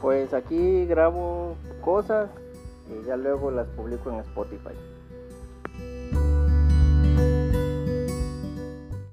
Pues aquí grabo cosas y ya luego las publico en Spotify.